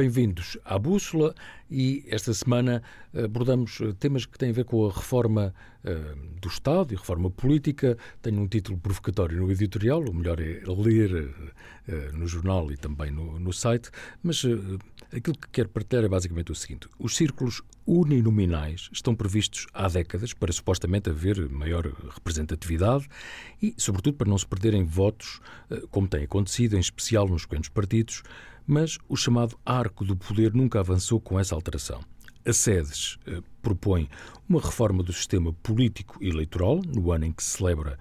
Bem-vindos à Bússola e esta semana abordamos temas que têm a ver com a reforma uh, do Estado e reforma política. Tenho um título provocatório no editorial, o melhor é ler no jornal e também no, no site, mas aquilo que quero partilhar é basicamente o seguinte: os círculos uninominais estão previstos há décadas para supostamente haver maior representatividade e, sobretudo, para não se perderem votos, como tem acontecido, em especial nos pequenos partidos mas o chamado arco do poder nunca avançou com essa alteração. A SEDES eh, propõe uma reforma do sistema político eleitoral no ano em que se celebra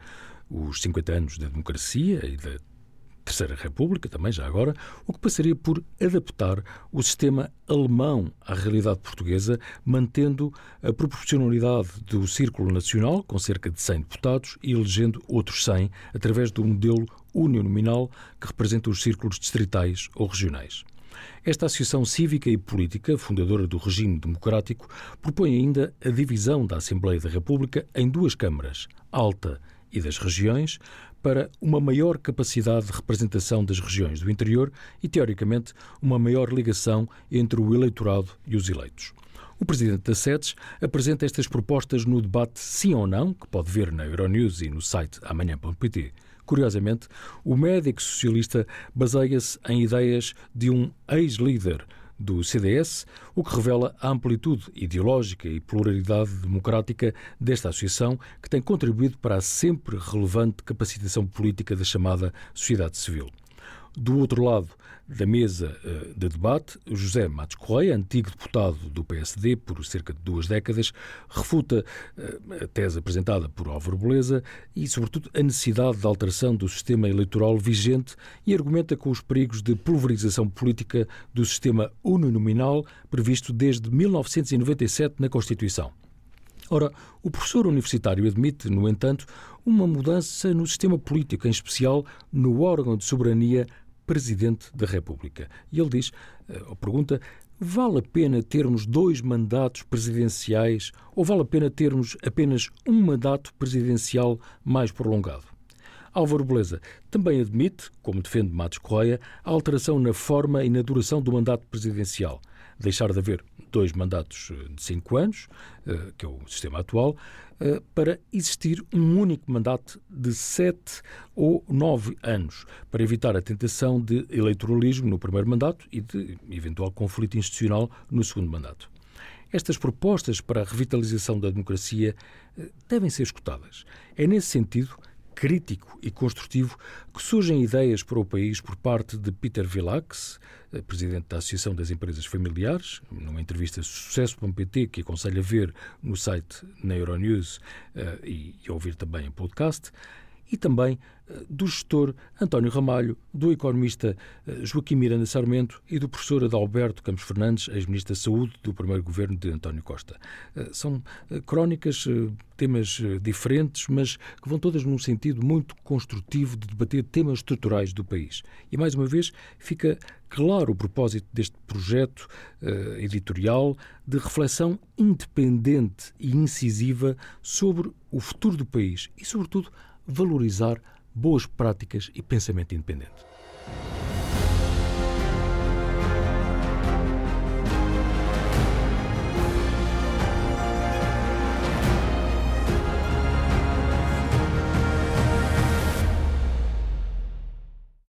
os 50 anos da democracia e da Terceira República, também já agora, o que passaria por adaptar o sistema alemão à realidade portuguesa, mantendo a proporcionalidade do Círculo Nacional, com cerca de 100 deputados, e elegendo outros 100, através do modelo uninominal que representa os círculos distritais ou regionais. Esta Associação Cívica e Política, fundadora do regime democrático, propõe ainda a divisão da Assembleia da República em duas câmaras, alta e das regiões, para uma maior capacidade de representação das regiões do interior e, teoricamente, uma maior ligação entre o eleitorado e os eleitos. O presidente da SEDES apresenta estas propostas no debate Sim ou Não, que pode ver na Euronews e no site amanhã.pt. Curiosamente, o médico socialista baseia-se em ideias de um ex-líder do CDS, o que revela a amplitude ideológica e pluralidade democrática desta associação, que tem contribuído para a sempre relevante capacitação política da chamada sociedade civil. Do outro lado da mesa uh, de debate, José Matos Correia, antigo deputado do PSD por cerca de duas décadas, refuta uh, a tese apresentada por Álvaro Beleza e, sobretudo, a necessidade de alteração do sistema eleitoral vigente e argumenta com os perigos de pulverização política do sistema uninominal previsto desde 1997 na Constituição. Ora, o professor universitário admite, no entanto, uma mudança no sistema político, em especial no órgão de soberania Presidente da República. E ele diz, eh, ou pergunta, vale a pena termos dois mandatos presidenciais ou vale a pena termos apenas um mandato presidencial mais prolongado? Álvaro Beleza também admite, como defende Matos Correia, a alteração na forma e na duração do mandato presidencial. Deixar de haver dois mandatos eh, de cinco anos, eh, que é o sistema atual, eh, para existir um único mandato de sete ou nove anos, para evitar a tentação de eleitoralismo no primeiro mandato e de eventual conflito institucional no segundo mandato. Estas propostas para a revitalização da democracia devem ser escutadas. É nesse sentido crítico e construtivo que surgem ideias para o país por parte de Peter Vilax, eh, presidente da Associação das Empresas Familiares, numa entrevista sucesso.pt que aconselho a ver no site na Euronews uh, e, e ouvir também em podcast e também eh, do gestor António Ramalho, do economista eh, Joaquim Miranda Sarmento e do professor Adalberto Campos Fernandes, ex-ministro da Saúde do primeiro governo de António Costa. Eh, são crónicas, temas diferentes, mas que vão todas num sentido muito construtivo de debater temas estruturais do país. E, mais uma vez, fica claro o propósito deste projeto editorial de reflexão independente e incisiva sobre o futuro do país e, sobretudo, valorizar boas práticas e pensamento independente.